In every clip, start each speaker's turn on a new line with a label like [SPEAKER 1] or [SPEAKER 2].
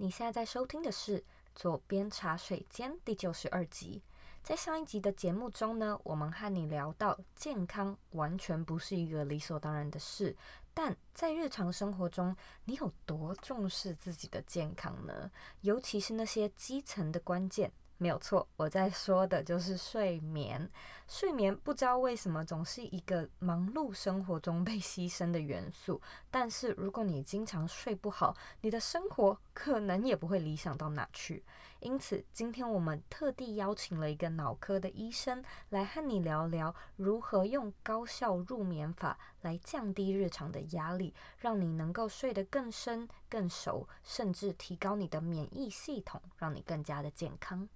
[SPEAKER 1] 你现在在收听的是《左边茶水间》第九十二集。在上一集的节目中呢，我们和你聊到健康完全不是一个理所当然的事，但在日常生活中，你有多重视自己的健康呢？尤其是那些基层的关键。没有错，我在说的就是睡眠。睡眠不知道为什么总是一个忙碌生活中被牺牲的元素。但是如果你经常睡不好，你的生活可能也不会理想到哪去。因此，今天我们特地邀请了一个脑科的医生来和你聊聊如何用高效入眠法来降低日常的压力，让你能够睡得更深、更熟，甚至提高你的免疫系统，让你更加的健康。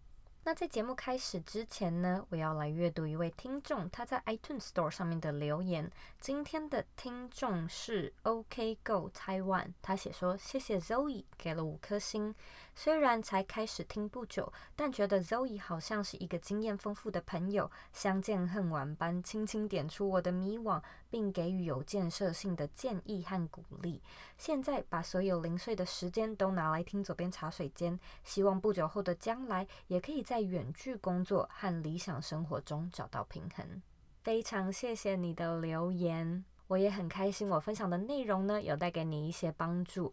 [SPEAKER 1] 那在节目开始之前呢，我要来阅读一位听众他在 iTunes Store 上面的留言。今天的听众是 OK Go Taiwan，他写说：“谢谢 Zoe 给了五颗星。虽然才开始听不久，但觉得 Zoe 好像是一个经验丰富的朋友，相见恨晚般轻轻点出我的迷惘，并给予有建设性的建议和鼓励。现在把所有零碎的时间都拿来听左边茶水间，希望不久后的将来也可以。”在远距工作和理想生活中找到平衡，非常谢谢你的留言，我也很开心，我分享的内容呢有带给你一些帮助。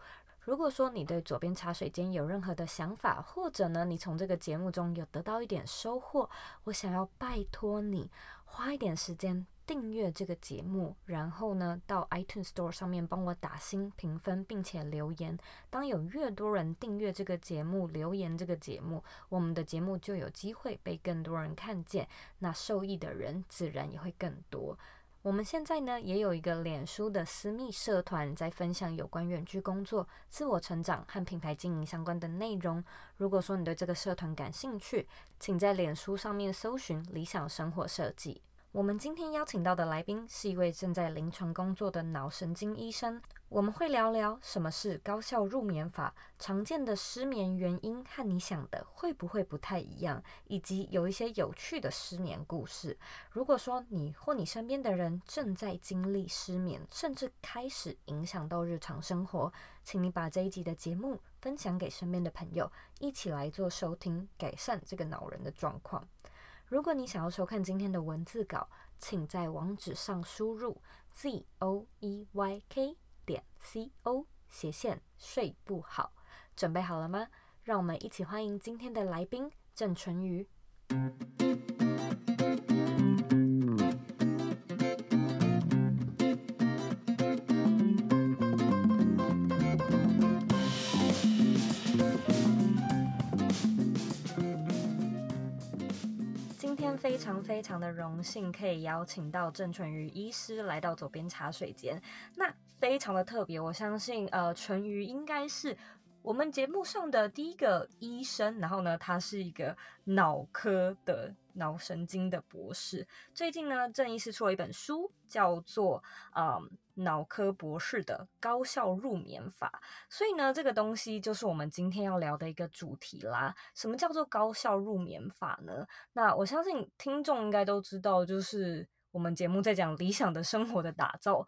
[SPEAKER 1] 如果说你对左边茶水间有任何的想法，或者呢你从这个节目中有得到一点收获，我想要拜托你花一点时间。订阅这个节目，然后呢，到 iTunes Store 上面帮我打星评分，并且留言。当有越多人订阅这个节目、留言这个节目，我们的节目就有机会被更多人看见，那受益的人自然也会更多。我们现在呢，也有一个脸书的私密社团，在分享有关远距工作、自我成长和品牌经营相关的内容。如果说你对这个社团感兴趣，请在脸书上面搜寻“理想生活设计”。我们今天邀请到的来宾是一位正在临床工作的脑神经医生。我们会聊聊什么是高效入眠法，常见的失眠原因和你想的会不会不太一样，以及有一些有趣的失眠故事。如果说你或你身边的人正在经历失眠，甚至开始影响到日常生活，请你把这一集的节目分享给身边的朋友，一起来做收听，改善这个恼人的状况。如果你想要收看今天的文字稿，请在网址上输入 z o e y k 点 c o 斜线睡不好。准备好了吗？让我们一起欢迎今天的来宾郑淳于。非常非常的荣幸，可以邀请到郑淳瑜医师来到左边茶水间。那非常的特别，我相信，呃，淳瑜应该是我们节目上的第一个医生。然后呢，他是一个脑科的脑神经的博士。最近呢，郑医师出了一本书，叫做《嗯脑科博士的高效入眠法》。所以呢，这个东西就是我们今天要聊的一个主题啦。什么叫做高效入眠法呢？那我相信听众应该都知道，就是我们节目在讲理想的生活的打造，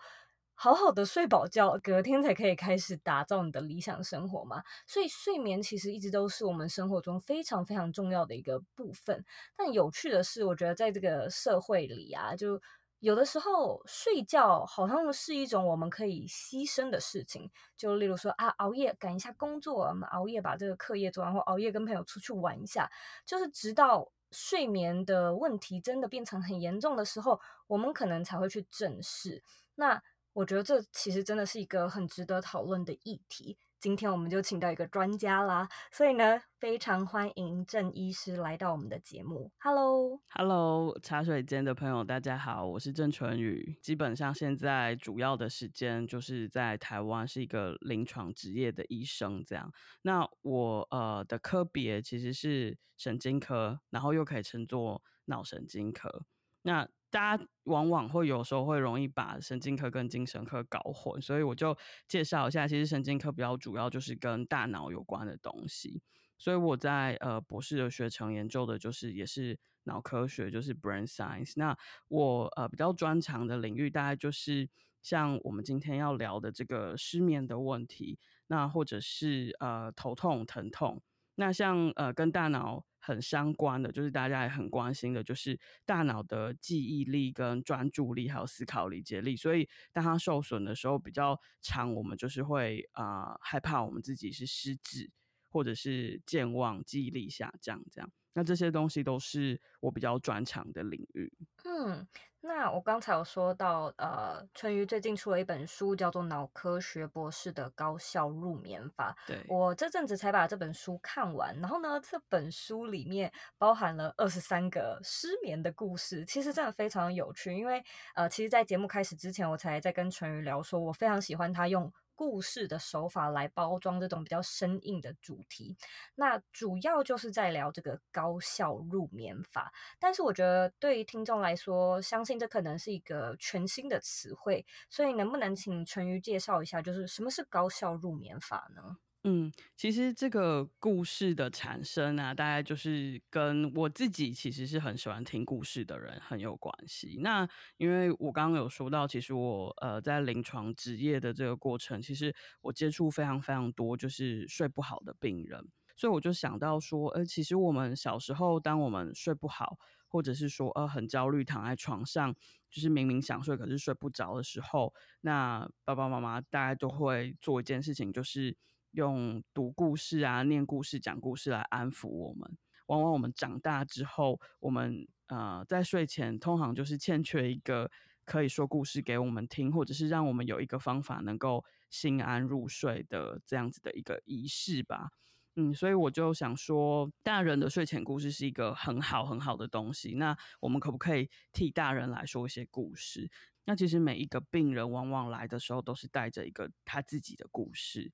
[SPEAKER 1] 好好的睡饱觉，隔天才可以开始打造你的理想生活嘛。所以睡眠其实一直都是我们生活中非常非常重要的一个部分。但有趣的是，我觉得在这个社会里啊，就有的时候睡觉好像是一种我们可以牺牲的事情，就例如说啊，熬夜赶一下工作，我们熬夜把这个课业做完，或熬夜跟朋友出去玩一下，就是直到睡眠的问题真的变成很严重的时候，我们可能才会去正视。那我觉得这其实真的是一个很值得讨论的议题。今天我们就请到一个专家啦，所以呢，非常欢迎郑医师来到我们的节目。Hello，Hello，
[SPEAKER 2] 茶水间的朋友，大家好，我是郑淳宇。基本上现在主要的时间就是在台湾是一个临床职业的医生，这样。那我呃的科别其实是神经科，然后又可以称作脑神经科。那大家往往会有时候会容易把神经科跟精神科搞混，所以我就介绍一下，其实神经科比较主要就是跟大脑有关的东西。所以我在呃博士的学程研究的就是也是脑科学，就是 brain science。那我呃比较专长的领域大概就是像我们今天要聊的这个失眠的问题。那或者是呃头痛、疼痛。那像呃跟大脑很相关的，就是大家也很关心的，就是大脑的记忆力、跟专注力，还有思考理解力。所以当它受损的时候，比较常我们就是会啊、害怕我们自己是失智，或者是健忘、记忆力下降这样。那这些东西都是我比较专长的领域。
[SPEAKER 1] 嗯，那我刚才有说到，呃，淳于最近出了一本书，叫做《脑科学博士的高效入眠法》。
[SPEAKER 2] 对，
[SPEAKER 1] 我这阵子才把这本书看完，然后呢，这本书里面包含了二十三个失眠的故事，其实真的非常有趣。因为，呃，其实，在节目开始之前，我才在跟淳于聊说，我非常喜欢他用。故事的手法来包装这种比较生硬的主题，那主要就是在聊这个高效入眠法。但是我觉得对于听众来说，相信这可能是一个全新的词汇，所以能不能请陈瑜介绍一下，就是什么是高效入眠法呢？
[SPEAKER 2] 嗯，其实这个故事的产生啊，大概就是跟我自己其实是很喜欢听故事的人很有关系。那因为我刚刚有说到，其实我呃在临床职业的这个过程，其实我接触非常非常多就是睡不好的病人，所以我就想到说，呃，其实我们小时候当我们睡不好，或者是说呃很焦虑躺在床上，就是明明想睡可是睡不着的时候，那爸爸妈妈大概都会做一件事情，就是。用读故事啊、念故事、讲故事来安抚我们。往往我们长大之后，我们呃在睡前通常就是欠缺一个可以说故事给我们听，或者是让我们有一个方法能够心安入睡的这样子的一个仪式吧。嗯，所以我就想说，大人的睡前故事是一个很好很好的东西。那我们可不可以替大人来说一些故事？那其实每一个病人往往来的时候，都是带着一个他自己的故事。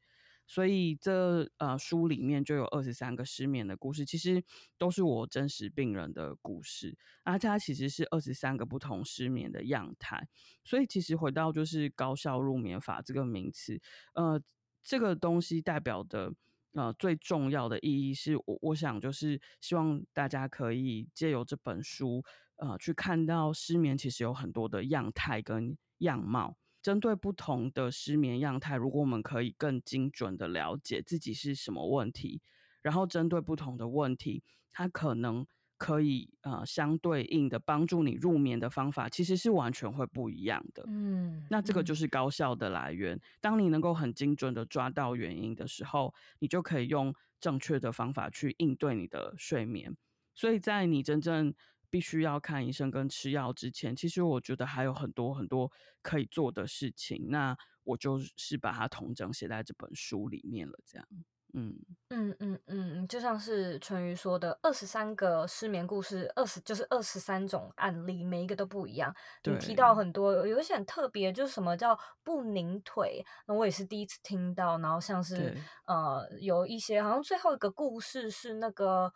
[SPEAKER 2] 所以这呃书里面就有二十三个失眠的故事，其实都是我真实病人的故事，而它其实是二十三个不同失眠的样态。所以其实回到就是高效入眠法这个名词，呃，这个东西代表的呃最重要的意义是我我想就是希望大家可以借由这本书呃去看到失眠其实有很多的样态跟样貌。针对不同的失眠样态，如果我们可以更精准的了解自己是什么问题，然后针对不同的问题，它可能可以呃相对应的帮助你入眠的方法，其实是完全会不一样的。
[SPEAKER 1] 嗯，
[SPEAKER 2] 那这个就是高效的来源。当你能够很精准的抓到原因的时候，你就可以用正确的方法去应对你的睡眠。所以在你真正必须要看医生跟吃药之前，其实我觉得还有很多很多可以做的事情。那我就是把它统整写在这本书里面了，这样。嗯
[SPEAKER 1] 嗯嗯嗯，就像是淳于说的，二十三个失眠故事，二十就是二十三种案例，每一个都不一样。你提到很多，有一些很特别，就是什么叫不拧腿，那我也是第一次听到。然后像是呃，有一些好像最后一个故事是那个。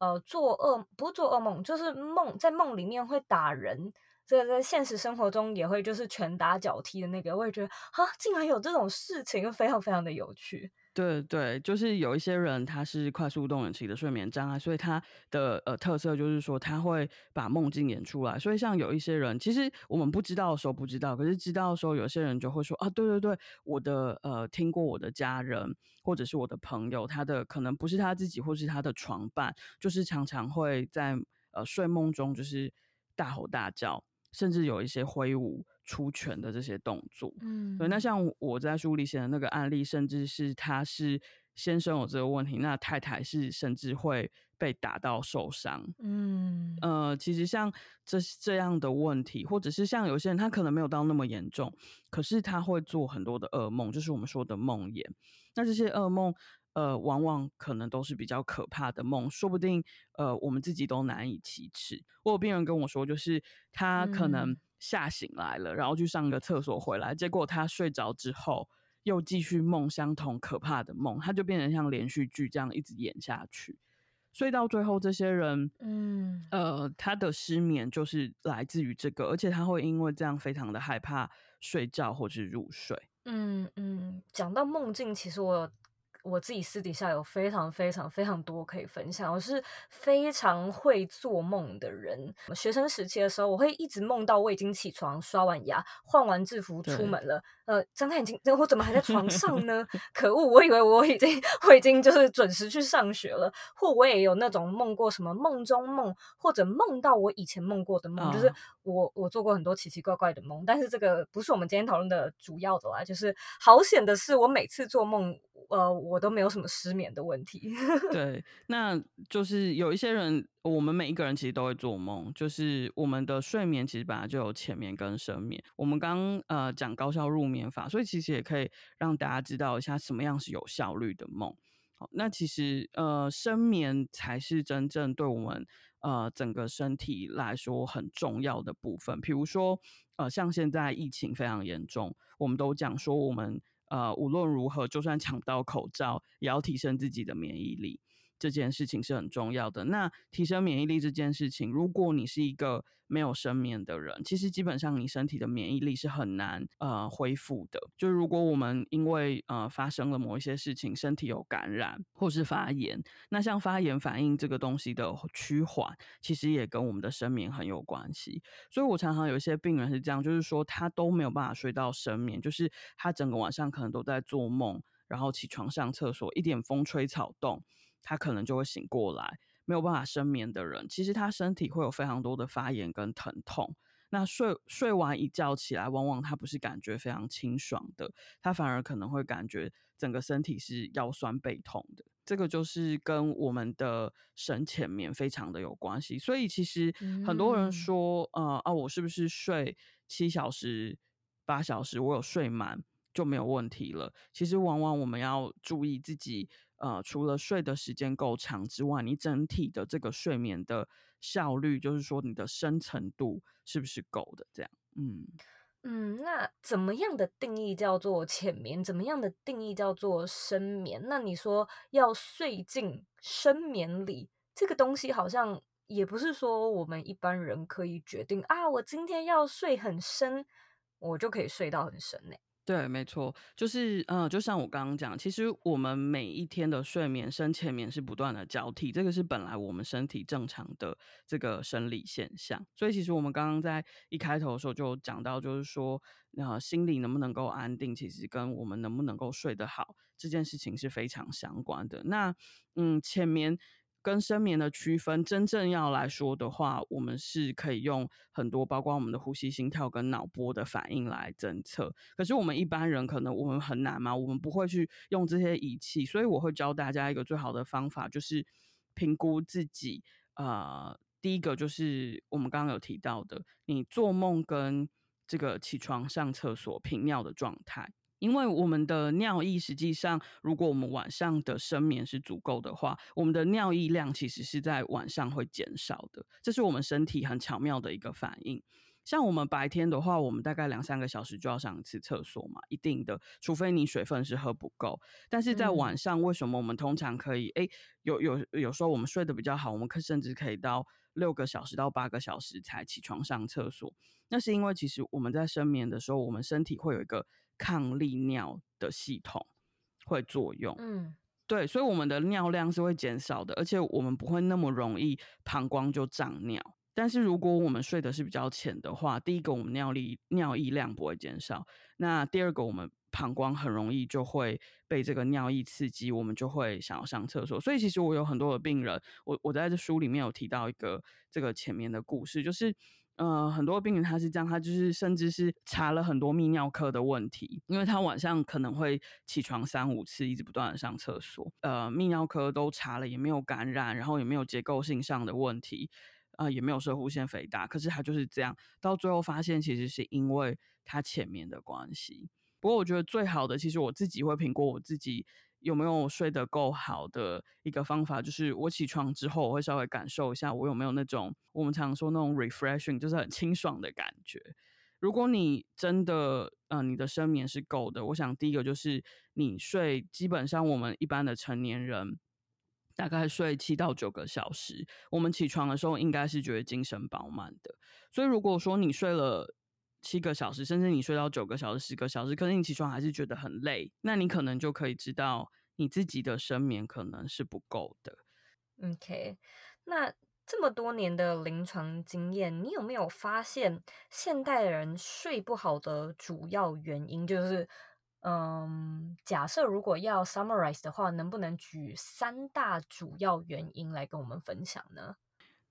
[SPEAKER 1] 呃，做噩不是做噩梦，就是梦在梦里面会打人，这个在现实生活中也会就是拳打脚踢的那个，我也觉得啊，竟然有这种事情，非常非常的有趣。
[SPEAKER 2] 对对，就是有一些人他是快速动眼期的睡眠障碍，所以他的呃特色就是说他会把梦境演出来。所以像有一些人，其实我们不知道的时候不知道，可是知道的时候，有些人就会说啊，对对对，我的呃听过我的家人或者是我的朋友，他的可能不是他自己或是他的床伴，就是常常会在呃睡梦中就是大吼大叫，甚至有一些挥舞。出拳的这些动作，嗯，对。那像我在书里写的那个案例，甚至是他是先生有这个问题，那太太是甚至会被打到受伤，嗯，呃，其实像这这样的问题，或者是像有些人他可能没有到那么严重，可是他会做很多的噩梦，就是我们说的梦魇。那这些噩梦，呃，往往可能都是比较可怕的梦，说不定呃我们自己都难以启齿。我有病人跟我说，就是他可能。吓醒来了，然后去上个厕所回来，结果他睡着之后又继续梦相同可怕的梦，他就变成像连续剧这样一直演下去。所以到最后，这些人，嗯，呃，他的失眠就是来自于这个，而且他会因为这样非常的害怕睡觉或是入睡。
[SPEAKER 1] 嗯嗯，讲到梦境，其实我有我自己私底下有非常非常非常多可以分享。我是非常会做梦的人。学生时期的时候，我会一直梦到我已经起床、刷完牙、换完制服出门了。呃，睁开眼睛，我怎么还在床上呢？可恶！我以为我已经我已经就是准时去上学了。或我也有那种梦过什么梦中梦，或者梦到我以前梦过的梦，哦、就是我我做过很多奇奇怪怪的梦。但是这个不是我们今天讨论的主要的啦。就是好险的是，我每次做梦。呃，我我都没有什么失眠的问题。
[SPEAKER 2] 对，那就是有一些人，我们每一个人其实都会做梦。就是我们的睡眠其实本来就有浅眠跟深眠。我们刚呃讲高效入眠法，所以其实也可以让大家知道一下什么样是有效率的梦。好，那其实呃深眠才是真正对我们呃整个身体来说很重要的部分。比如说呃像现在疫情非常严重，我们都讲说我们。呃，无论如何，就算抢到口罩，也要提升自己的免疫力。这件事情是很重要的。那提升免疫力这件事情，如果你是一个没有深眠的人，其实基本上你身体的免疫力是很难呃恢复的。就如果我们因为呃发生了某一些事情，身体有感染或是发炎，那像发炎反应这个东西的趋缓，其实也跟我们的深眠很有关系。所以我常常有一些病人是这样，就是说他都没有办法睡到深眠，就是他整个晚上可能都在做梦，然后起床上厕所，一点风吹草动，他可能就会醒过来。没有办法深眠的人，其实他身体会有非常多的发炎跟疼痛。那睡睡完一觉起来，往往他不是感觉非常清爽的，他反而可能会感觉整个身体是腰酸背痛的。这个就是跟我们的神浅眠非常的有关系。所以其实很多人说，嗯、呃啊，我是不是睡七小时、八小时，我有睡满就没有问题了？其实往往我们要注意自己。呃，除了睡的时间够长之外，你整体的这个睡眠的效率，就是说你的深层度是不是够的？这样，嗯
[SPEAKER 1] 嗯，那怎么样的定义叫做浅眠？怎么样的定义叫做深眠？那你说要睡进深眠里，这个东西好像也不是说我们一般人可以决定啊，我今天要睡很深，我就可以睡到很深呢。
[SPEAKER 2] 对，没错，就是嗯，就像我刚刚讲，其实我们每一天的睡眠深浅眠是不断的交替，这个是本来我们身体正常的这个生理现象。所以其实我们刚刚在一开头的时候就讲到，就是说，呃，心理能不能够安定，其实跟我们能不能够睡得好这件事情是非常相关的。那嗯，浅眠。跟生眠的区分，真正要来说的话，我们是可以用很多，包括我们的呼吸、心跳跟脑波的反应来侦测。可是我们一般人可能我们很难嘛，我们不会去用这些仪器，所以我会教大家一个最好的方法，就是评估自己。呃，第一个就是我们刚刚有提到的，你做梦跟这个起床上厕所频尿的状态。因为我们的尿液实际上，如果我们晚上的深眠是足够的话，我们的尿液量其实是在晚上会减少的。这是我们身体很巧妙的一个反应。像我们白天的话，我们大概两三个小时就要上一次厕所嘛，一定的，除非你水分是喝不够。但是在晚上，为什么我们通常可以？诶，有有有时候我们睡得比较好，我们可甚至可以到六个小时到八个小时才起床上厕所。那是因为其实我们在深眠的时候，我们身体会有一个。抗利尿的系统会作用，嗯，对，所以我们的尿量是会减少的，而且我们不会那么容易膀胱就胀尿。但是如果我们睡的是比较浅的话，第一个我们尿力尿液量不会减少，那第二个我们膀胱很容易就会被这个尿液刺激，我们就会想要上厕所。所以其实我有很多的病人，我我在这书里面有提到一个这个前面的故事，就是。呃，很多病人他是这样，他就是甚至是查了很多泌尿科的问题，因为他晚上可能会起床三五次，一直不断的上厕所。呃，泌尿科都查了，也没有感染，然后也没有结构性上的问题，啊、也没有摄护腺肥大，可是他就是这样，到最后发现其实是因为他前面的关系。不过我觉得最好的，其实我自己会评估我自己。有没有睡得够好的一个方法，就是我起床之后，我会稍微感受一下我有没有那种我们常说那种 refreshing，就是很清爽的感觉。如果你真的，嗯、你的睡眠是够的，我想第一个就是你睡，基本上我们一般的成年人大概睡七到九个小时，我们起床的时候应该是觉得精神饱满的。所以如果说你睡了，七个小时，甚至你睡到九个小时、十个小时，可是你起床还是觉得很累，那你可能就可以知道你自己的睡眠可能是不够的。
[SPEAKER 1] OK，那这么多年的临床经验，你有没有发现现代人睡不好的主要原因？就是，嗯，假设如果要 summarize 的话，能不能举三大主要原因来跟我们分享呢？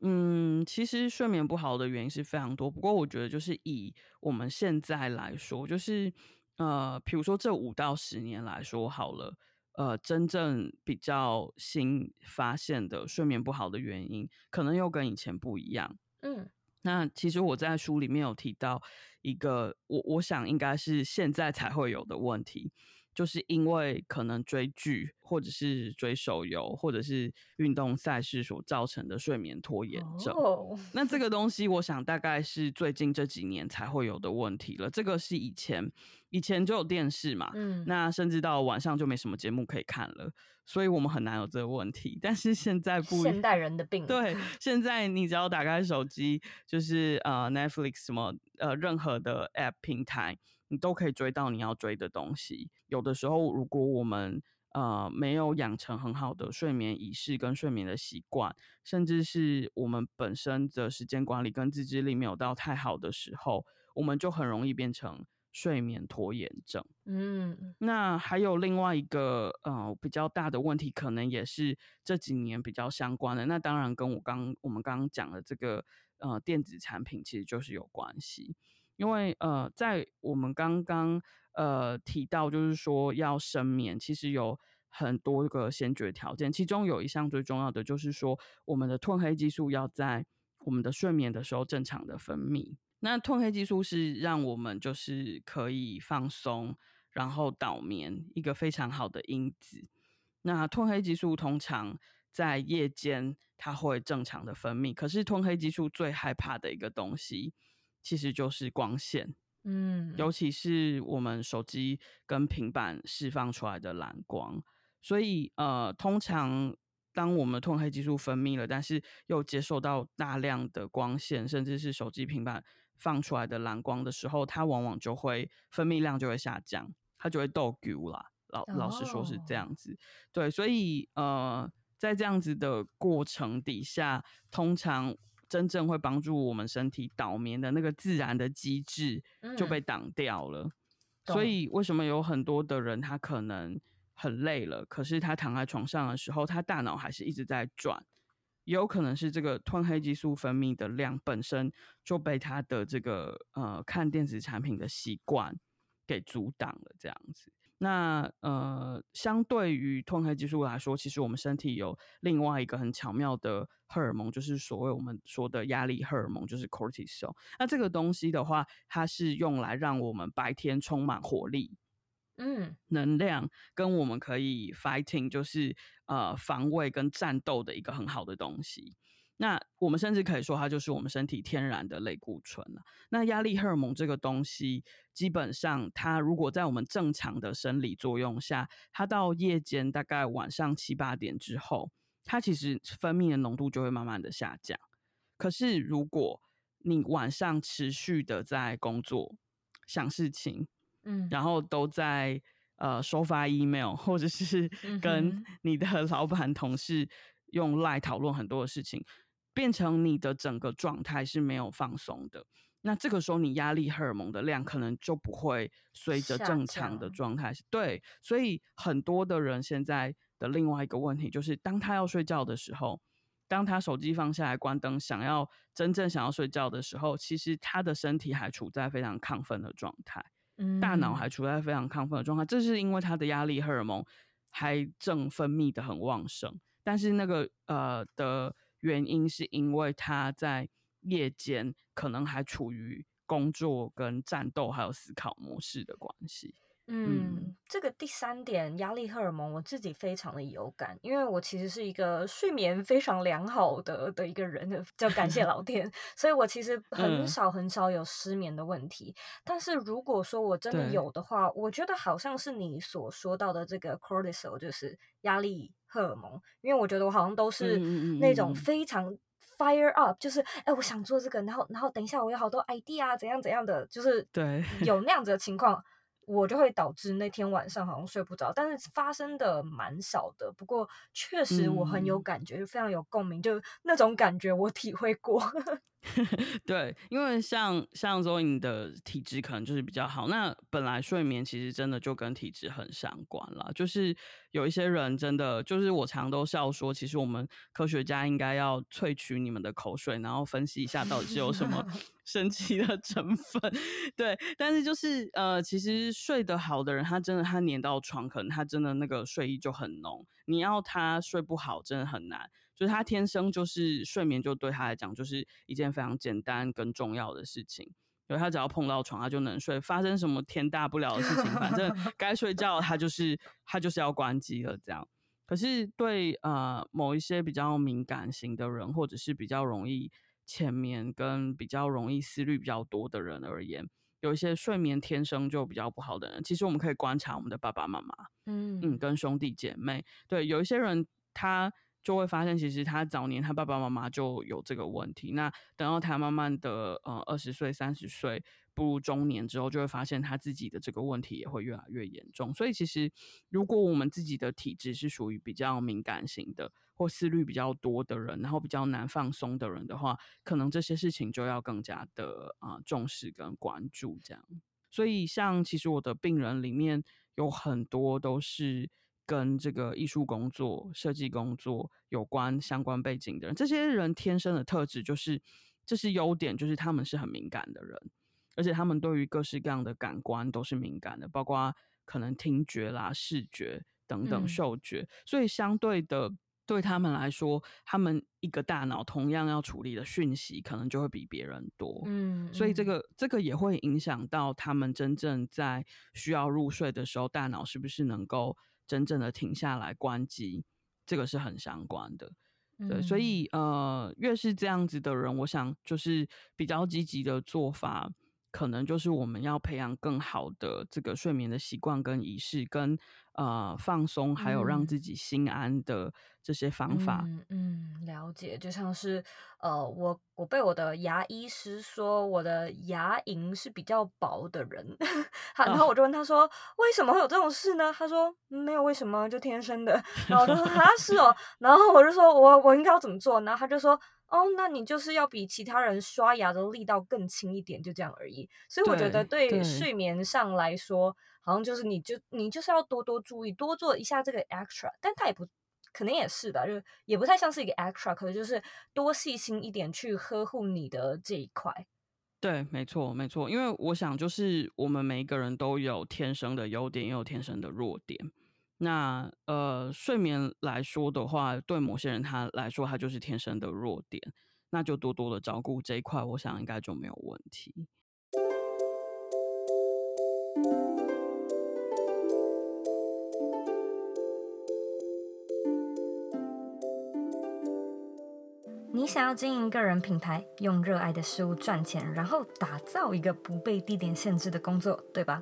[SPEAKER 2] 嗯，其实睡眠不好的原因是非常多，不过我觉得就是以我们现在来说，就是呃，比如说这五到十年来说好了。呃，真正比较新发现的睡眠不好的原因，可能又跟以前不一样。
[SPEAKER 1] 嗯，
[SPEAKER 2] 那其实我在书里面有提到一个，我我想应该是现在才会有的问题。就是因为可能追剧，或者是追手游，或者是运动赛事所造成的睡眠拖延症。
[SPEAKER 1] Oh.
[SPEAKER 2] 那这个东西，我想大概是最近这几年才会有的问题了。这个是以前以前就有电视嘛，
[SPEAKER 1] 嗯，
[SPEAKER 2] 那甚至到晚上就没什么节目可以看了，所以我们很难有这个问题。但是现在不，
[SPEAKER 1] 现代人的病。
[SPEAKER 2] 对，现在你只要打开手机，就是呃 Netflix 什么呃任何的 App 平台。你都可以追到你要追的东西。有的时候，如果我们呃没有养成很好的睡眠仪式跟睡眠的习惯，甚至是我们本身的时间管理跟自制力没有到太好的时候，我们就很容易变成睡眠拖延症。
[SPEAKER 1] 嗯，
[SPEAKER 2] 那还有另外一个呃比较大的问题，可能也是这几年比较相关的。那当然跟我刚我们刚刚讲的这个呃电子产品其实就是有关系。因为呃，在我们刚刚呃提到，就是说要深眠，其实有很多个先决条件，其中有一项最重要的就是说，我们的褪黑激素要在我们的睡眠的时候正常的分泌。那褪黑激素是让我们就是可以放松，然后导眠一个非常好的因子。那褪黑激素通常在夜间它会正常的分泌，可是褪黑激素最害怕的一个东西。其实就是光线，
[SPEAKER 1] 嗯，
[SPEAKER 2] 尤其是我们手机跟平板释放出来的蓝光，所以呃，通常当我们褪黑激素分泌了，但是又接受到大量的光线，甚至是手机、平板放出来的蓝光的时候，它往往就会分泌量就会下降，它就会倒球啦。老老实说是这样子，哦、对，所以呃，在这样子的过程底下，通常。真正会帮助我们身体导眠的那个自然的机制就被挡掉了，嗯，所以为什么有很多的人他可能很累了，可是他躺在床上的时候，他大脑还是一直在转，也有可能是这个褪黑激素分泌的量本身就被他的这个呃看电子产品的习惯给阻挡了，这样子。那呃，相对于褪黑激素来说，其实我们身体有另外一个很巧妙的荷尔蒙，就是所谓我们说的压力荷尔蒙，就是 cortisol。那这个东西的话，它是用来让我们白天充满活力，
[SPEAKER 1] 嗯，
[SPEAKER 2] 能量，跟我们可以 fighting，就是呃防卫跟战斗的一个很好的东西。那我们甚至可以说，它就是我们身体天然的类固醇了。那压力荷尔蒙这个东西，基本上它如果在我们正常的生理作用下，它到夜间大概晚上七八点之后，它其实分泌的浓度就会慢慢的下降。可是如果你晚上持续的在工作、想事情，
[SPEAKER 1] 嗯，
[SPEAKER 2] 然后都在呃收发 email，或者是跟你的 老板、同事用 LINE 讨论很多的事情。变成你的整个状态是没有放松的，那这个时候你压力荷尔蒙的量可能就不会随着正常的状态。对，所以很多的人现在的另外一个问题就是，当他要睡觉的时候，当他手机放下来关灯，想要真正想要睡觉的时候，其实他的身体还处在非常亢奋的状态，
[SPEAKER 1] 嗯，
[SPEAKER 2] 大脑还处在非常亢奋的状态，这是因为他的压力荷尔蒙还正分泌的很旺盛，但是那个呃的。原因是因为他在夜间可能还处于工作跟战斗还有思考模式的关系。
[SPEAKER 1] 嗯，嗯，这个第三点压力荷尔蒙，我自己非常的有感，因为我其实是一个睡眠非常良好的的一个人，就感谢老天，所以我其实很少很少有失眠的问题。嗯、但是如果说我真的有的话，我觉得好像是你所说到的这个 cortisol，就是压力荷尔蒙，因为我觉得我好像都是那种非常 fire up，就是哎，我想做这个，然后然后等一下我有好多 idea 怎样怎样的，就是对有那样子的情况。我就会导致那天晚上好像睡不着，但是发生的蛮少的。不过确实我很有感觉，就、嗯、非常有共鸣，就那种感觉我体会过。
[SPEAKER 2] 对，因为像像说你的体质可能就是比较好，那本来睡眠其实真的就跟体质很相关了。就是有一些人真的，就是我常都笑说，其实我们科学家应该要萃取你们的口水，然后分析一下到底是有什么 神奇的成分。对，但是就是呃，其实睡得好的人，他真的他粘到床，可能他真的那个睡意就很浓。你要他睡不好，真的很难。就是他天生就是睡眠，就对他来讲就是一件非常简单跟重要的事情。因为他只要碰到床，他就能睡。发生什么天大不了的事情，反正 该睡觉，他就是他就是要关机了。这样。可是对呃某一些比较敏感型的人，或者是比较容易浅眠跟比较容易思虑比较多的人而言，有一些睡眠天生就比较不好的人，其实我们可以观察我们的爸爸妈妈，嗯嗯，跟兄弟姐妹。对，有一些人他。就会发现，其实他早年他爸爸妈妈就有这个问题。那等到他慢慢的呃二十岁、三十岁步入中年之后，就会发现他自己的这个问题也会越来越严重。所以，其实如果我们自己的体质是属于比较敏感型的，或思虑比较多的人，然后比较难放松的人的话，可能这些事情就要更加的啊、重视跟关注这样。所以，像其实我的病人里面有很多都是。跟这个艺术工作、设计工作有关相关背景的人，这些人天生的特质就是，这是优点，就是他们是很敏感的人，而且他们对于各式各样的感官都是敏感的，包括可能听觉啦、视觉等等、嗅觉，嗯、所以相对的，对他们来说，他们一个大脑同样要处理的讯息，可能就会比别人多。嗯，所以这个这个也会影响到他们真正在需要入睡的时候，大脑是不是能够。真正的停下来关机，这个是很相关的，对，嗯、所以呃，越是这样子的人，我想就是比较积极的做法，可能就是我们要培养更好的这个睡眠的习惯跟仪式，跟呃放松，还有让自己心安的这些方法。
[SPEAKER 1] 嗯，嗯，了解，就像是呃，我我被我的牙医师说我的牙龈是比较薄的人，然后我就问他说、哦、为什么会有这种事呢？他说没有为什么，就天生的。然后我就说啊是哦，然后我就说我我应该要怎么做？然后他就说。哦，那你就是要比其他人刷牙的力道更轻一点，就这样而已。所以我觉得对睡眠上来说，好像就是你就你就是要多多注意，多做一下这个 extra。但他也不可能也是吧，就也不太像是一个 extra，可能就是多细心一点去呵护你的这一块。
[SPEAKER 2] 对，没错，没错。因为我想，就是我们每一个人都有天生的优点，也有天生的弱点。那呃，睡眠来说的话，对某些人他来说，他就是天生的弱点，那就多多的照顾这一块，我想应该就没有问
[SPEAKER 1] 题。想要经营个人品牌，用热爱的事物赚钱，然后打造一个不被地点限制的工作，对吧？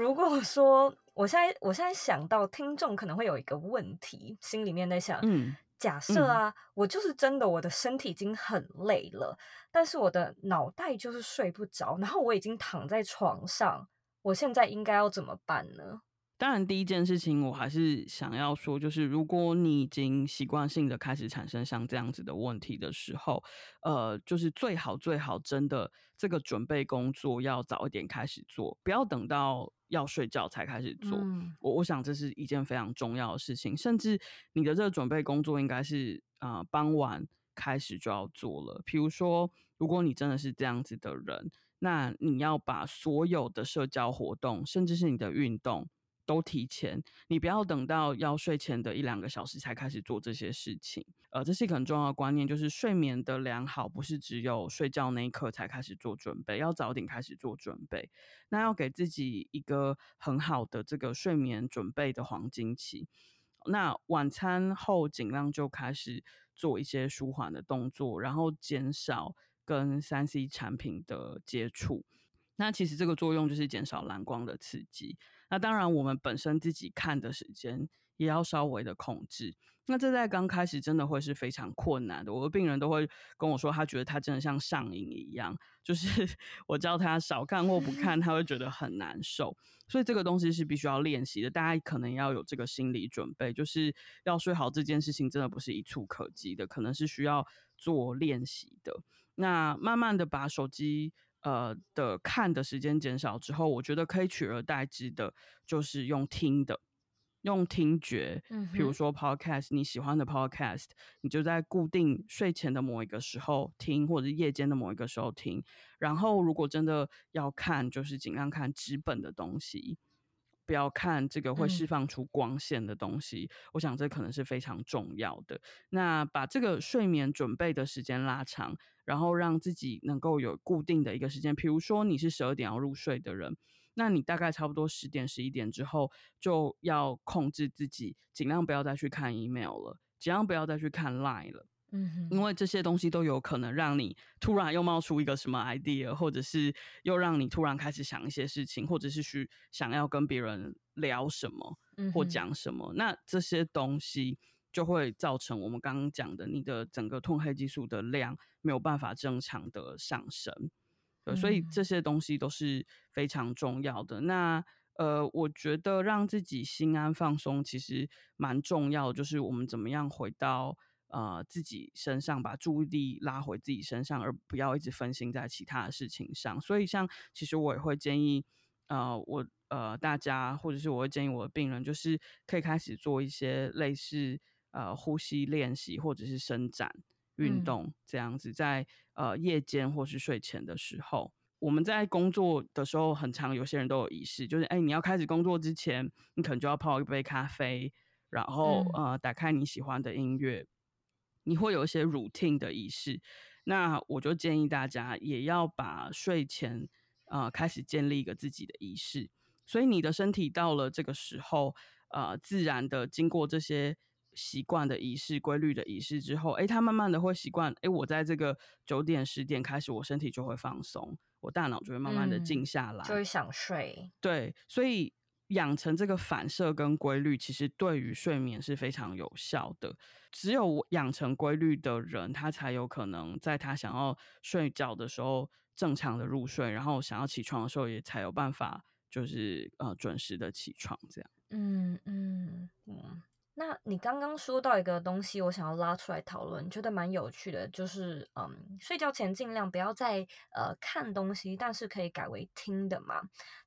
[SPEAKER 1] 如果 说我现在我现在想到听众可能会有一个问题，心里面在想，嗯，假设啊，嗯、我就是真的我的身体已经很累了，但是我的脑袋就是睡不着，然后我已经躺在床上，我现在应该要怎么办呢？
[SPEAKER 2] 当然，第一件事情我还是想要说，就是如果你已经习惯性的开始产生像这样子的问题的时候，呃，就是最好最好真的这个准备工作要早一点开始做，不要等到要睡觉才开始做。嗯、我我想这是一件非常重要的事情，甚至你的这个准备工作应该是啊、呃、傍晚开始就要做了。比如说，如果你真的是这样子的人，那你要把所有的社交活动，甚至是你的运动。都提前，你不要等到要睡前的一两个小时才开始做这些事情。呃，这是一个很重要的观念，就是睡眠的良好不是只有睡觉那一刻才开始做准备，要早点开始做准备。那要给自己一个很好的这个睡眠准备的黄金期。那晚餐后尽量就开始做一些舒缓的动作，然后减少跟三 C 产品的接触。那其实这个作用就是减少蓝光的刺激。那当然，我们本身自己看的时间也要稍微的控制。那这在刚开始真的会是非常困难的。我的病人都会跟我说，他觉得他真的像上瘾一样，就是 我叫他少看或不看，他会觉得很难受。所以这个东西是必须要练习的，大家可能要有这个心理准备，就是要睡好这件事情真的不是一触可及的，可能是需要做练习的。那慢慢的把手机。呃的看的时间减少之后，我觉得可以取而代之的，就是用听的，用听觉，嗯，比如说 podcast，你喜欢的 podcast，你就在固定睡前的某一个时候听，或者夜间的某一个时候听。然后，如果真的要看，就是尽量看纸本的东西。不要看这个会释放出光线的东西，嗯，我想这可能是非常重要的。那把这个睡眠准备的时间拉长，然后让自己能够有固定的一个时间。比如说你是十二点要入睡的人，那你大概差不多十点、十一点之后就要控制自己，尽量不要再去看 email 了，尽量不要再去看 line 了。嗯，因为这些东西都有可能让你突然又冒出一个什么 idea，或者是又让你突然开始想一些事情，或者是去想要跟别人聊什么或讲什么，嗯，那这些东西就会造成我们刚刚讲的你的整个褪黑激素的量没有办法正常的上升。对，所以这些东西都是非常重要的。那呃，我觉得让自己心安放松其实蛮重要的，就是我们怎么样回到。呃，自己身上把注意力拉回自己身上，而不要一直分心在其他的事情上。所以，像其实我也会建议，呃，我呃大家，或者是我会建议我的病人，就是可以开始做一些类似呃呼吸练习或者是伸展运动这样子，在呃夜间或是睡前的时候，我们在工作的时候，很常有些人都有仪式，就是哎，你要开始工作之前，你可能就要泡一杯咖啡，然后呃打开你喜欢的音乐。你会有一些 routine 的仪式，那我就建议大家也要把睡前呃开始建立一个自己的仪式，所以你的身体到了这个时候，呃，自然的经过这些习惯的仪式、规律的仪式之后，诶，它慢慢的会习惯，诶，我在这个九点十点开始，我身体就会放松，我大脑就会慢慢的静下来，
[SPEAKER 1] 嗯，就会想睡。
[SPEAKER 2] 对，所以。养成这个反射跟规律，其实对于睡眠是非常有效的。只有养成规律的人，他才有可能在他想要睡觉的时候正常的入睡，然后想要起床的时候也才有办法，就是呃准时的起床这样。
[SPEAKER 1] 嗯嗯嗯。那你刚刚说到一个东西，我想要拉出来讨论，觉得蛮有趣的，就是嗯，睡觉前尽量不要再呃看东西，但是可以改为听的嘛。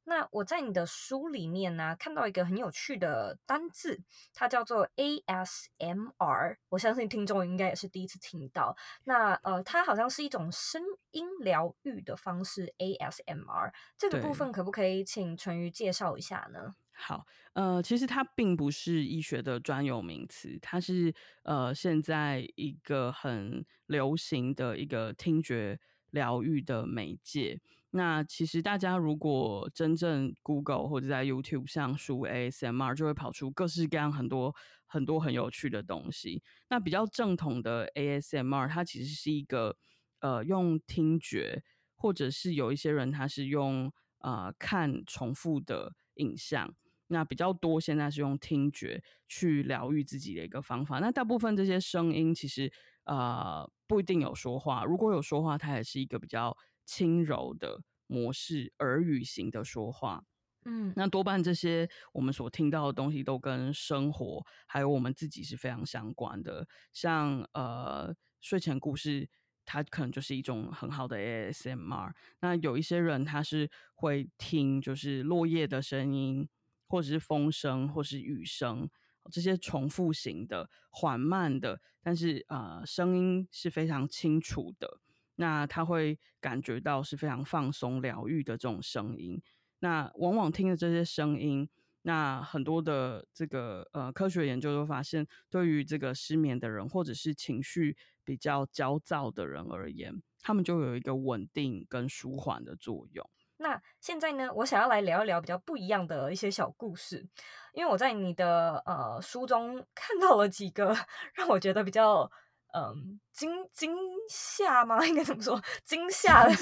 [SPEAKER 1] 那我在你的书里面呢，看到一个很有趣的单字，它叫做 ASMR，我相信听众应该也是第一次听到。那呃，它好像是一种声音疗愈的方式，ASMR 这个部分可不可以请淳于介绍一下呢？
[SPEAKER 2] 好，呃，其实它并不是医学的专有名词，它是呃现在一个很流行的一个听觉疗愈的媒介。那其实大家如果真正 Google 或者在 YouTube 上输 ASMR，就会跑出各式各样很多很多很有趣的东西。那比较正统的 ASMR，它其实是一个呃用听觉，或者是有一些人他是用呃看重复的影像。那比较多，现在是用听觉去疗愈自己的一个方法。那大部分这些声音其实呃不一定有说话，如果有说话，它也是一个比较轻柔的模式，耳语型的说话。
[SPEAKER 1] 嗯，
[SPEAKER 2] 那多半这些我们所听到的东西都跟生活还有我们自己是非常相关的。像呃睡前故事，它可能就是一种很好的 ASMR。那有一些人他是会听就是落叶的声音，或者是风声，或是雨声，这些重复型的、缓慢的，但是呃声音是非常清楚的。那他会感觉到是非常放松、疗愈的这种声音。那往往听了这些声音，那很多的这个呃科学研究都发现，对于这个失眠的人或者是情绪比较焦躁的人而言，他们就有一个稳定跟舒缓的作用。
[SPEAKER 1] 那现在呢，我想要来聊一聊比较不一样的一些小故事，因为我在你的呃书中 看到了几个让我觉得比较。嗯，惊惊吓吗？应该怎么说？惊吓的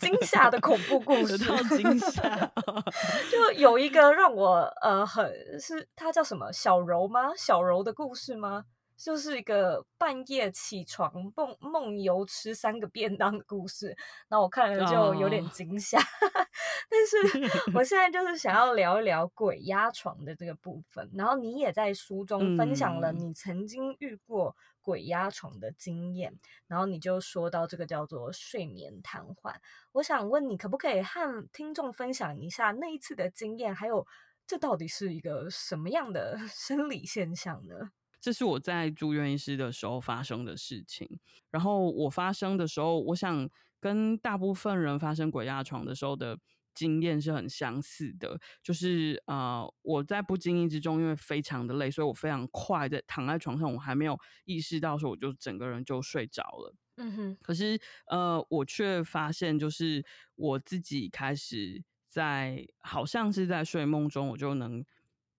[SPEAKER 1] 惊吓的恐怖故事。
[SPEAKER 2] 惊吓，
[SPEAKER 1] 就有一个让我呃很是，他叫什么？小柔吗？小柔的故事吗？就是一个半夜起床梦梦游吃三个便当的故事。那我看了就有点惊吓。Oh. 但是我现在就是想要聊一聊鬼压床的这个部分。然后你也在书 中分享了你曾经遇过。鬼压床的经验，然后你就说到这个叫做睡眠瘫痪。我想问你，可不可以和听众分享一下那一次的经验，还有这到底是一个什么样的 生理现象呢？
[SPEAKER 2] 这是我在住院医师的时候发生的事情。然后我发生的时候，我想跟大部分人发生鬼压床的时候的。经验是很相似的，就是呃，我在不经意之中，因为非常的累，所以我非常快的躺在床上，我还没有意识到说，我就整个人就睡着了。
[SPEAKER 1] 嗯哼。
[SPEAKER 2] 可是呃，我却发现，就是我自己开始在，好像是在睡梦中，我就能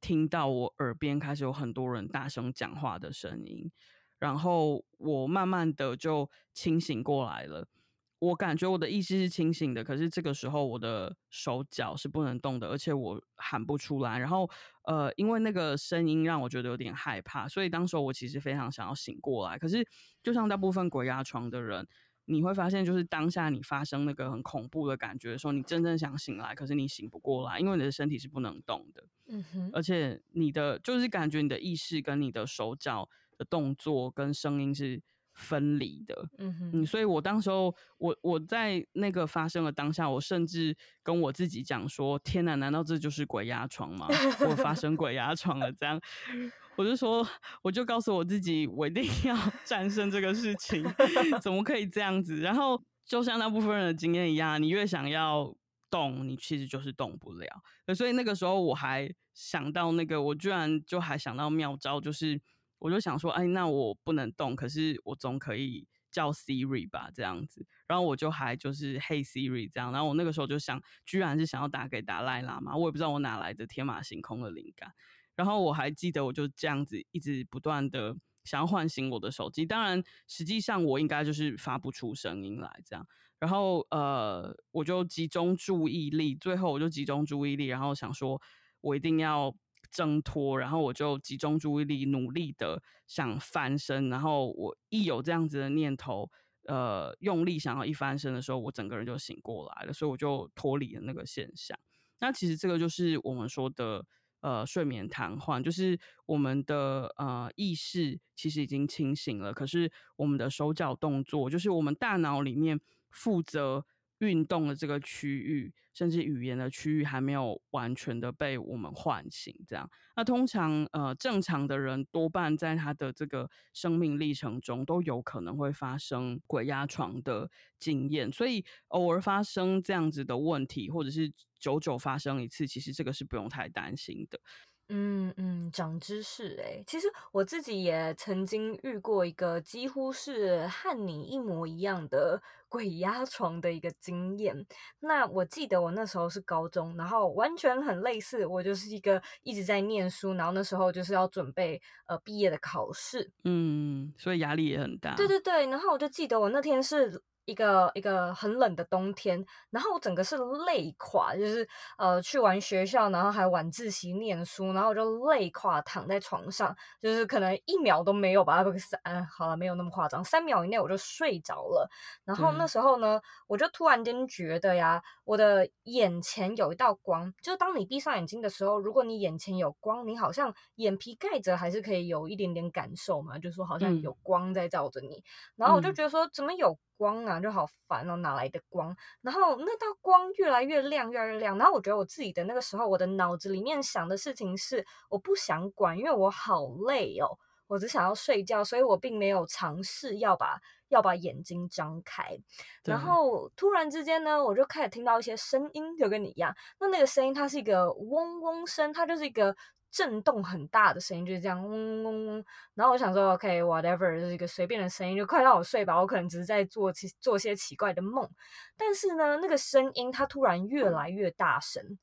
[SPEAKER 2] 听到我耳边开始有很多人大声讲话的声音，然后我慢慢的就清醒过来了。我感觉我的意识是清醒的，可是这个时候我的手脚是不能动的，而且我喊不出来。然后，呃，因为那个声音让我觉得有点害怕，所以当时我其实非常想要醒过来。可是，就像大部分鬼压床的人，你会发现，就是当下你发生那个很恐怖的感觉的时候，你真正想醒来，可是你醒不过来，因为你的身体是不能动的。
[SPEAKER 1] 嗯哼，
[SPEAKER 2] 而且你的就是感觉你的意识跟你的手脚的动作跟声音是。分离的，
[SPEAKER 1] 嗯哼，
[SPEAKER 2] 嗯，所以我当时候，我我在那个发生的当下，我甚至跟我自己讲说：“天哪，难道这就是鬼压床吗？我发生鬼压床了。”这样，我就说，我就告诉我自己，我一定要 战胜这个事情，怎么可以这样子？然后就像那部分人的经验一样，你越想要动，你其实就是动不了。所以那个时候我还想到那个，我居然就还想到妙招，就是。我就想说，哎，那我不能动，可是我总可以叫 Siri 吧，这样子。然后我就还就是 Hey Siri 这样。然后我那个时候就想，居然是想要打给达赖喇嘛，我也不知道我哪来的天马行空的灵感。然后我还记得，我就这样子一直不断的想要唤醒我的手机。当然，实际上我应该就是发不出声音来这样。然后呃，我就集中注意力，最后我就集中注意力，然后想说我一定要。挣脱，然后我就集中注意力，努力的想翻身。然后我一有这样子的念头，呃，用力想要一翻身的时候，我整个人就醒过来了，所以我就脱离了那个现象。那其实这个就是我们说的呃睡眠瘫痪，就是我们的呃意识其实已经清醒了，可是我们的手脚动作，就是我们大脑里面负责运动的这个区域，甚至语言的区域还没有完全的被我们唤醒。这样，那通常呃正常的人多半在他的这个生命历程中都有可能会发生鬼压床的经验，所以偶尔发生这样子的问题，或者是久久发生一次，其实这个是不用太担心的。
[SPEAKER 1] 嗯嗯，长知识诶，其实我自己也曾经遇过一个几乎是和你一模一样的 鬼压床的一个经验。那我记得我那时候是高中，然后完全很类似，我就是一个一直在念书，然后那时候就是要准备呃毕业的考试，
[SPEAKER 2] 嗯，所以压力也很大。
[SPEAKER 1] 对对对，然后我就记得我那天是一个一个很冷的冬天，然后我整个是累垮，就是呃去完学校，然后还晚自习念书，然后我就累垮躺在床上，就是可能一秒都没有吧，不三，好了，没有那么夸张，三秒以内我就睡着了。然后那时候呢，我就突然间觉得呀，我的眼前有一道光，就是当你闭上眼睛的时候，如果你眼前有光，你好像眼皮盖着还是可以有一点点感受嘛，就是说好像有光在照着你。嗯、然后我就觉得说，怎么有？光啊，就好烦哦，哪来的光？然后那道光越来越亮，越来越亮。然后我觉得我自己的那个时候，我的脑子里面想的事情是，我不想管，因为我好累哦，我只想要睡觉，所以我并没有尝试要把要把眼睛张开。然后突然之间呢，我就开始听到一些声音，就跟你一样。那那个声音，它是一个嗡嗡声，它就是一个。震动很大的声音就是这样嗡嗡嗡，然后我想说，OK，whatever，就是一个随便的声音，就快让我睡吧。我可能只是在做奇做些奇怪的梦，但是呢，那个声音它突然越来越大声，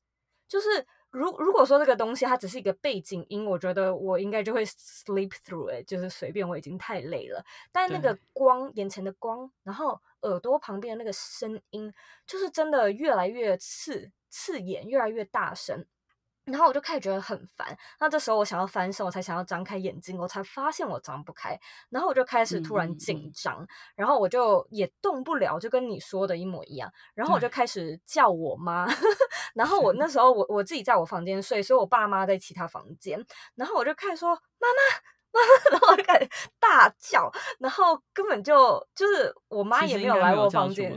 [SPEAKER 1] 就是如如果说这个东西它只是一个背景音，我觉得我应该就会 sleep through it，就是随便，我已经太累了。但那个光，眼前的光，然后耳朵旁边的那个声音，就是真的越来越刺刺眼，越来越大声。然后我就开始觉得很烦，那这时候我想要翻身，我才想要张开眼睛，我才发现我张不开，然后我就开始突然紧张，然后我就也动不了，就跟你说的一模一样，然后我就开始叫我妈，然后我那时候我我自己在我房间睡，所以我爸妈在其他房间，然后我就开始说妈妈。然后我就开始大叫，然后根本就就是我妈也没有来我房间，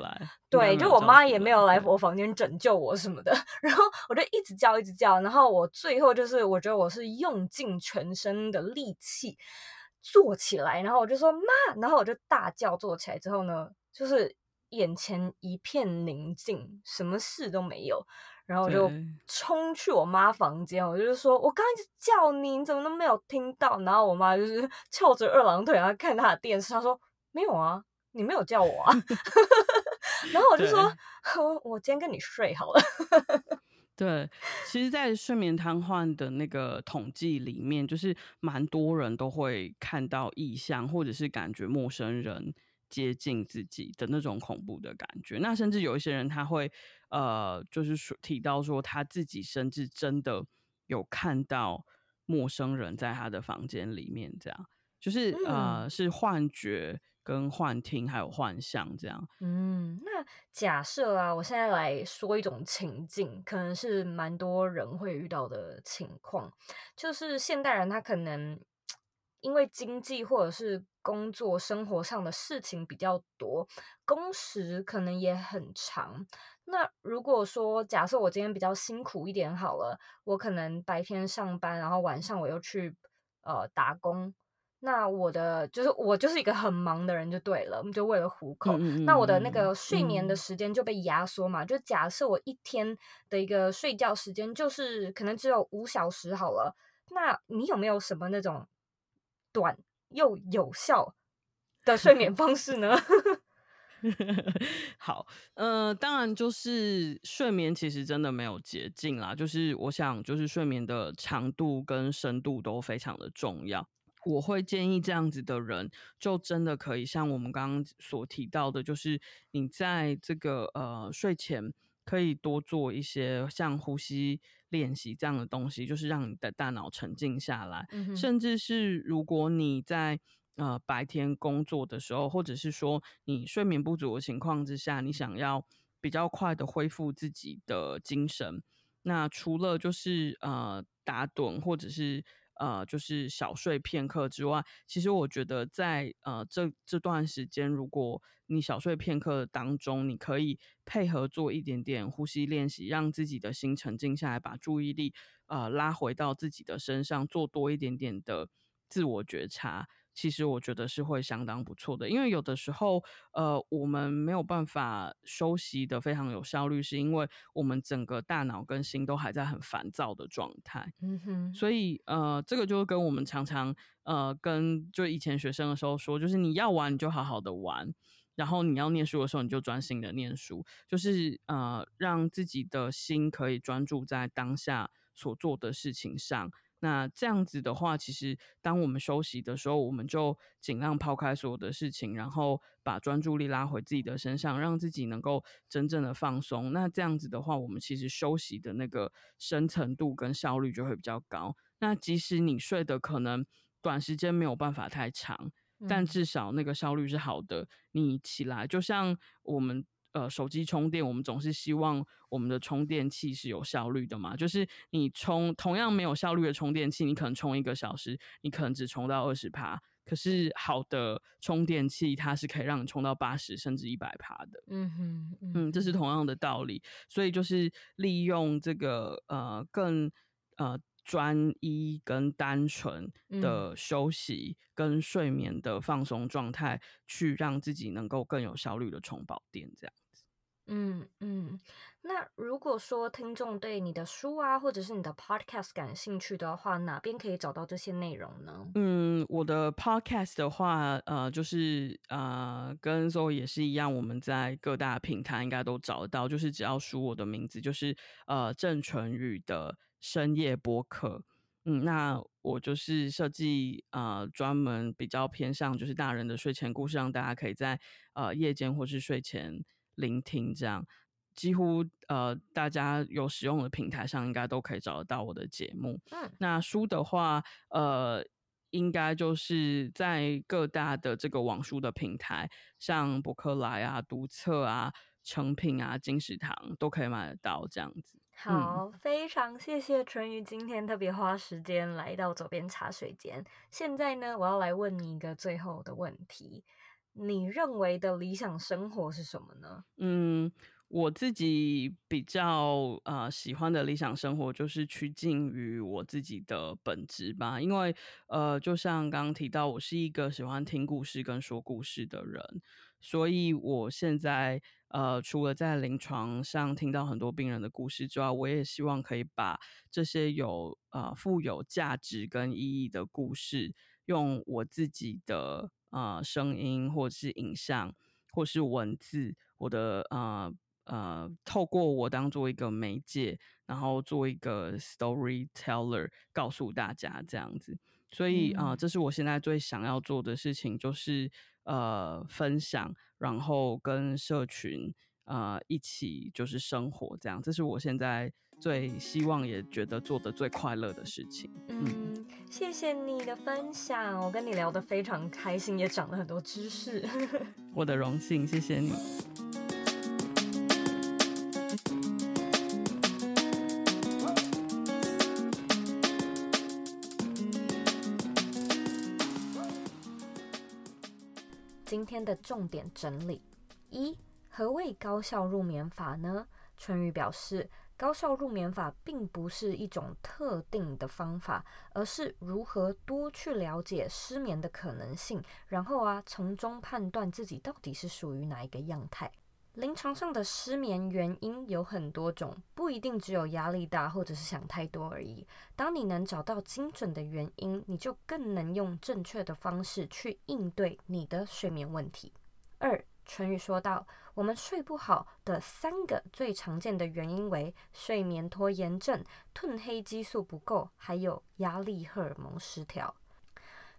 [SPEAKER 1] 对，就我妈也没有来我房间拯救我什么的。然后我就一直叫，一直叫，然后我最后就是我觉得我是用尽全身的力气坐起来，然后我就说妈，然后我就大叫坐起来之后呢，就是眼前一片宁静，什么事都没有。然后我就冲去我妈房间，我就是说，我刚刚一直叫你，你怎么都没有听到？然后我妈就是 翘着二郎腿，然后看她的电视，她说没有啊，你没有叫我啊。然后我就说，我我今天跟你睡好了。
[SPEAKER 2] 对，其实，在睡眠瘫痪的那个统计里面，就是蛮多人都会看到异象，或者是感觉陌生人接近自己的那种恐怖的感觉。那甚至有一些人他会。呃，就是说提到说他自己甚至真的有看到陌生人在他的房间里面，这样就是、嗯、呃是幻觉跟幻听还有幻象这样。
[SPEAKER 1] 嗯，那假设啊，我现在来说一种情境，可能是蛮多人会遇到的情况，就是现代人他可能因为经济或者是工作生活上的事情比较多，工时可能也很长。那如果说假设我今天比较辛苦一点好了，我可能白天上班，然后晚上我又去呃打工，那我的就是我就是一个很忙的人就对了，就为了糊口。嗯嗯，那我的那个睡眠的时间就被压缩嘛，嗯、就假设我一天的一个睡觉时间就是可能只有五小时好了，那你有没有什么那种短又有效的睡眠方式呢？
[SPEAKER 2] 好，呃，当然就是睡眠其实真的没有捷径啦，就是我想就是睡眠的长度跟深度都非常的重要。我会建议这样子的人，就真的可以像我们刚刚所提到的，就是你在这个呃睡前可以多做一些像呼吸练习这样的东西，就是让你的大脑沉静下来，嗯，甚至是如果你在呃，白天工作的时候，或者是说你睡眠不足的情况之下，你想要比较快的恢复自己的精神，那除了就是呃打盹或者是呃就是小睡片刻之外，其实我觉得在呃这这段时间，如果你小睡片刻当中，你可以配合做一点点呼吸练习，让自己的心沉静下来，把注意力呃拉回到自己的身上，做多一点点的自我觉察。其实我觉得是会相当不错的，因为有的时候，呃，我们没有办法休息的非常有效率，是因为我们整个大脑跟心都还在很烦躁的状态。嗯哼，所以呃，这个就跟我们常常呃跟就以前学生的时候说，就是你要玩你就好好的玩，然后你要念书的时候你就专心的念书，就是呃让自己的心可以专注在当下所做的事情上。那这样子的话，其实当我们休息的时候，我们就尽量抛开所有的事情，然后把专注力拉回自己的身上，让自己能够真正的放松。那这样子的话，我们其实休息的那个深层度跟效率就会比较高。那即使你睡的可能短时间没有办法太长，但至少那个效率是好的。你起来就像我们。呃，手机充电，我们总是希望我们的充电器是有效率的嘛。就是你充同样没有效率的充电器，你可能充一个小时，你可能只充到二十趴。可是好的充电器，它是可以让你充到八十甚至一百趴的。
[SPEAKER 1] 嗯哼，
[SPEAKER 2] 嗯，这是同样的道理。所以就是利用这个呃更呃。专一跟单纯的休息跟睡眠的放松状态，去让自己能够更有效率的充饱电，这样子。
[SPEAKER 1] 嗯嗯，那如果说听众对你的书啊，或者是你的 podcast 感兴趣的话，哪边可以找到这些内容呢？
[SPEAKER 2] 嗯，我的 podcast 的话，呃，就是呃，跟 ZO 也是一样，我们在各大平台应该都找得到，就是只要输我的名字，就是呃郑淳宇的。深夜播客，嗯，那我就是设计呃专门比较偏向就是大人的睡前故事，让大家可以在呃夜间或是睡前聆听，这样几乎呃大家有使用的平台上应该都可以找得到我的节目。
[SPEAKER 1] 嗯，
[SPEAKER 2] 那书的话，呃，应该就是在各大的这个网书的平台，像博客来啊、读册啊、成品啊、金石堂都可以买得到这样子。
[SPEAKER 1] 好，非常谢谢淳于今天特别花时间来到左边茶水间。现在呢，我要来问你一个最后的问题：你认为的理想生活是什么呢？
[SPEAKER 2] 嗯，我自己比较呃喜欢的理想生活就是趋近于我自己的本质吧。因为呃，就像刚刚提到，我是一个喜欢听故事跟说故事的人，所以我现在。呃，除了在临床上听到很多病人的故事之外，我也希望可以把这些有呃富有价值跟意义的故事，用我自己的呃声音，或者是影像，或是文字，我的呃呃，透过我当做一个媒介，然后做一个 storyteller，告诉大家这样子。所以啊、呃，这是我现在最想要做的事情，就是。呃，分享，然后跟社群呃一起就是生活，这样，这是我现在最希望也觉得做的最快乐的事情。
[SPEAKER 1] 嗯，嗯，谢谢你的分享，我跟你聊得非常开心，也长了很多知识。
[SPEAKER 2] 我的荣幸，谢谢你。
[SPEAKER 1] 今天的重点整理：一、何谓高效入眠法呢？春雨表示，高效入眠法并不是一种特定的方法，而是如何多去了解失眠的可能性，然后啊，从中判断自己到底是属于哪一个样态。临床上的失眠原因有很多种，不一定只有压力大或者是想太多而已。当你能找到精准的原因，你就更能用正确的方式去应对你的睡眠问题。二，淳予说道，我们睡不好的三个最常见的原因为睡眠拖延症、褪黑激素不够，还有压力荷尔蒙失调。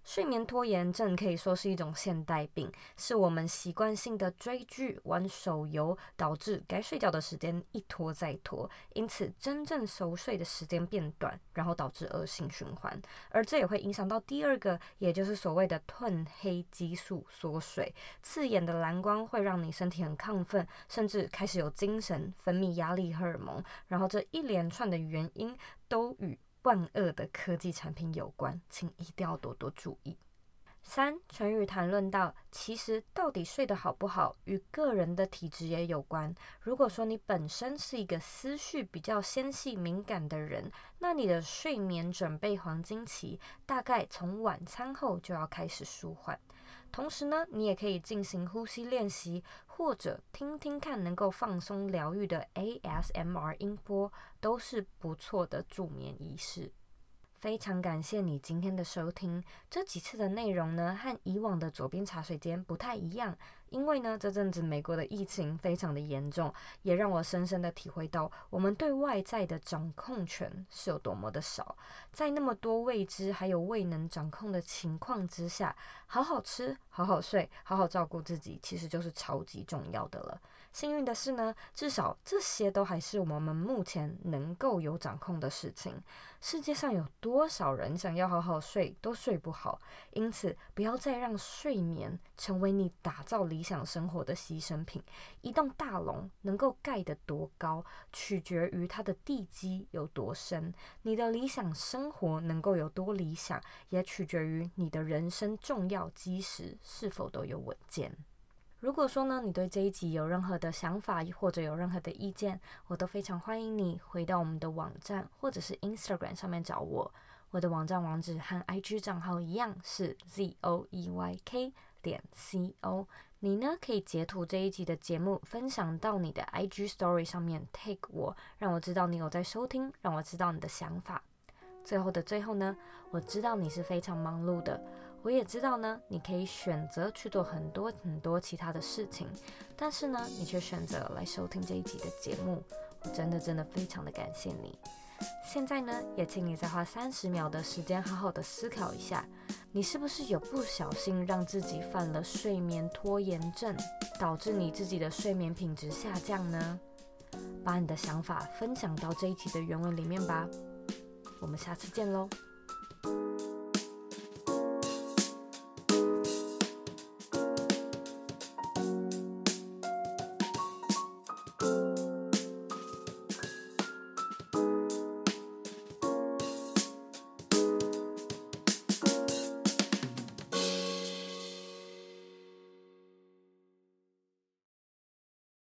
[SPEAKER 1] 睡眠拖延症可以说是一种现代病，是我们习惯性的追剧、玩手游，导致该睡觉的时间一拖再拖，因此真正熟睡的时间变短，然后导致恶性循环。而这也会影响到第二个，也就是所谓的褪黑激素缩水。刺眼的蓝光会让你身体很亢奋，甚至开始有精神，分泌压力荷尔蒙，然后这一连串的原因都与万恶的科技产品有关，请一定要多多注意。三，成语谈论到，其实到底睡得好不好，与个人的体质也有关。如果说你本身是一个思绪比较纤细敏感的人，那你的睡眠准备黄金期大概从晚餐后就要开始舒缓。同时呢，你也可以进行呼吸练习，或者听听看能够放松疗愈的 ASMR 音波，都是不错的助眠仪式。非常感谢你今天的收听。这几次的内容呢，和以往的左边茶水间不太一样。因为呢，这阵子美国的疫情非常的严重，也让我深深的体会到，我们对外在的掌控权是有多么的少。在那么多未知还有未能掌控的情况之下，好好吃、好好睡、好好照顾自己，其实就是超级重要的了。幸运的是呢，至少这些都还是我们目前能够有掌控的事情。世界上有多少人想要好好睡都睡不好？因此，不要再让睡眠成为你打造理想生活的牺牲品。一栋大楼能够盖得多高，取决于它的地基有多深；你的理想生活能够有多理想，也取决于你的人生重要基石是否都有稳健。如果说呢，你对这一集有任何的想法或者有任何的意见，我都非常欢迎你回到我们的网站或者是 Instagram 上面找我。我的网站网址和 IG 账号一样是 zoeyk 点 co。你呢，可以截图这一集的节目分享到你的 IG Story 上面 tag 我，让我知道你有在收听，让我知道你的想法。最后的最后呢，我知道你是非常忙碌的。我也知道呢，你可以选择去做很多很多其他的事情，但是呢，你却选择来收听这一集的节目，我真的真的非常的感谢你。现在呢，也请你再花三十秒的时间，好好的思考一下，你是不是有不小心让自己犯了睡眠拖延症，导致你自己的睡眠品质下降呢？把你的想法分享到这一集的原文里面吧。我们下次见喽。